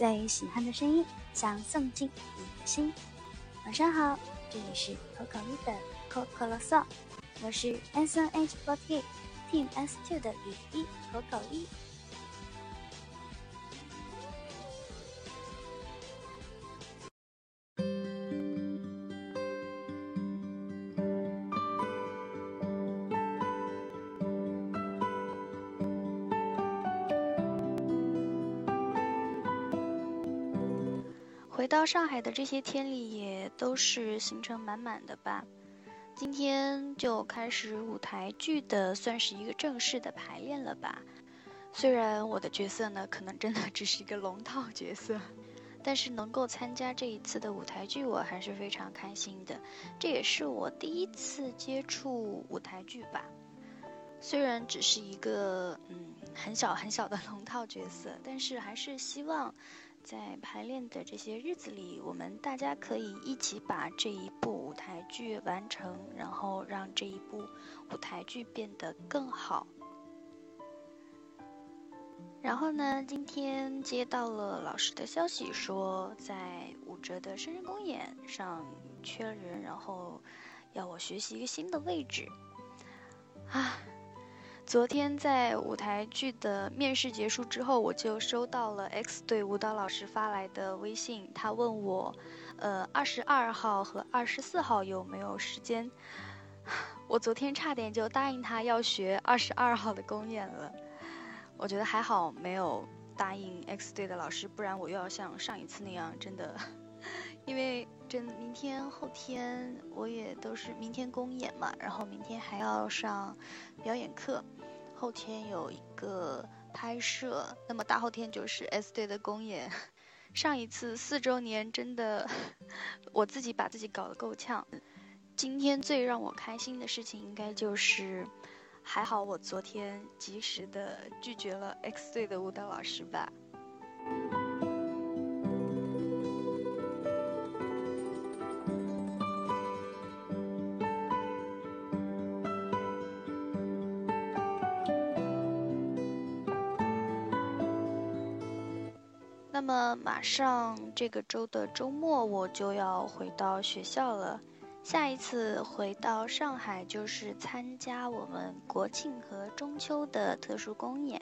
最喜欢的声音，想送进你的心。晚上好，这里是可口一的可可啰嗦，我是 S N H forty Team S two 的雨衣可口一。到上海的这些天里，也都是行程满满的吧。今天就开始舞台剧的，算是一个正式的排练了吧。虽然我的角色呢，可能真的只是一个龙套角色，但是能够参加这一次的舞台剧，我还是非常开心的。这也是我第一次接触舞台剧吧。虽然只是一个嗯很小很小的龙套角色，但是还是希望。在排练的这些日子里，我们大家可以一起把这一部舞台剧完成，然后让这一部舞台剧变得更好。然后呢，今天接到了老师的消息，说在武哲的生日公演上缺人，然后要我学习一个新的位置。啊。昨天在舞台剧的面试结束之后，我就收到了 X 队舞蹈老师发来的微信，他问我，呃，二十二号和二十四号有没有时间？我昨天差点就答应他要学二十二号的公演了，我觉得还好没有答应 X 队的老师，不然我又要像上一次那样，真的，因为真明天后天我也都是明天公演嘛，然后明天还要上表演课。后天有一个拍摄，那么大后天就是 S 队的公演。上一次四周年真的，我自己把自己搞得够呛。今天最让我开心的事情，应该就是还好我昨天及时的拒绝了 X 队的舞蹈老师吧。那么马上这个周的周末我就要回到学校了，下一次回到上海就是参加我们国庆和中秋的特殊公演，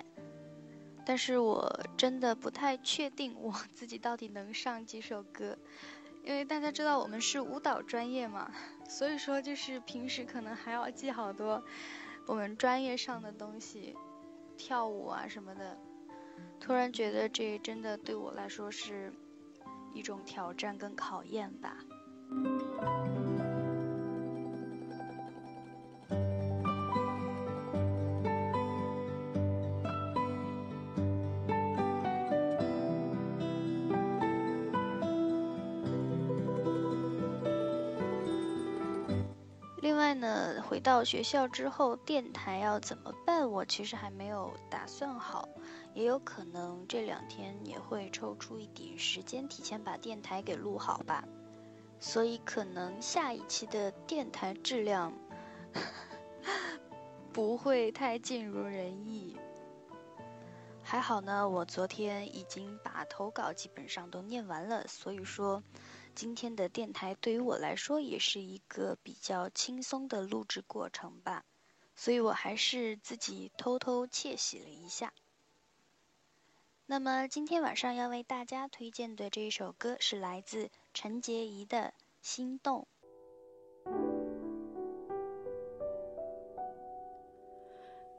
但是我真的不太确定我 自己到底能上几首歌，因为大家知道我们是舞蹈专业嘛，所以说就是平时可能还要记好多我们专业上的东西，跳舞啊什么的。突然觉得这真的对我来说是一种挑战跟考验吧。另外呢，回到学校之后，电台要怎么办？我其实还没有打算好。也有可能这两天也会抽出一点时间，提前把电台给录好吧。所以可能下一期的电台质量 不会太尽如人意。还好呢，我昨天已经把投稿基本上都念完了，所以说今天的电台对于我来说也是一个比较轻松的录制过程吧。所以我还是自己偷偷窃喜了一下。那么今天晚上要为大家推荐的这一首歌是来自陈洁仪的《心动》。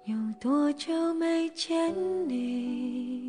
有多久没见你？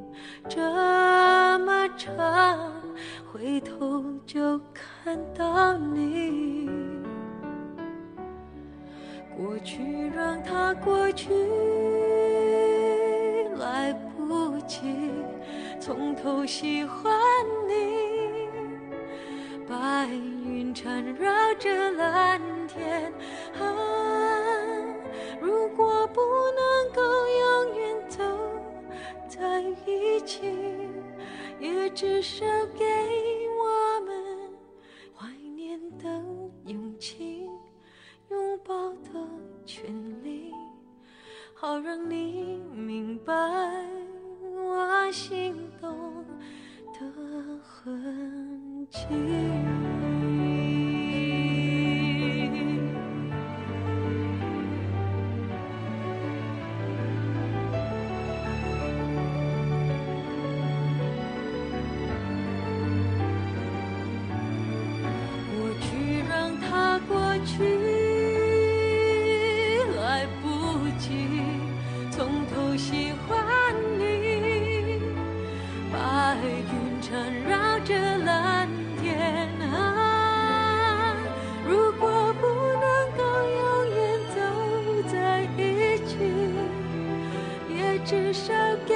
这么长，回头就看到你。过去让它过去，来不及从头喜欢你。白云缠绕着蓝天，啊，你明白。喜欢你。白云缠绕着蓝天啊，如果不能够永远走在一起，也至少给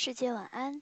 世界晚安，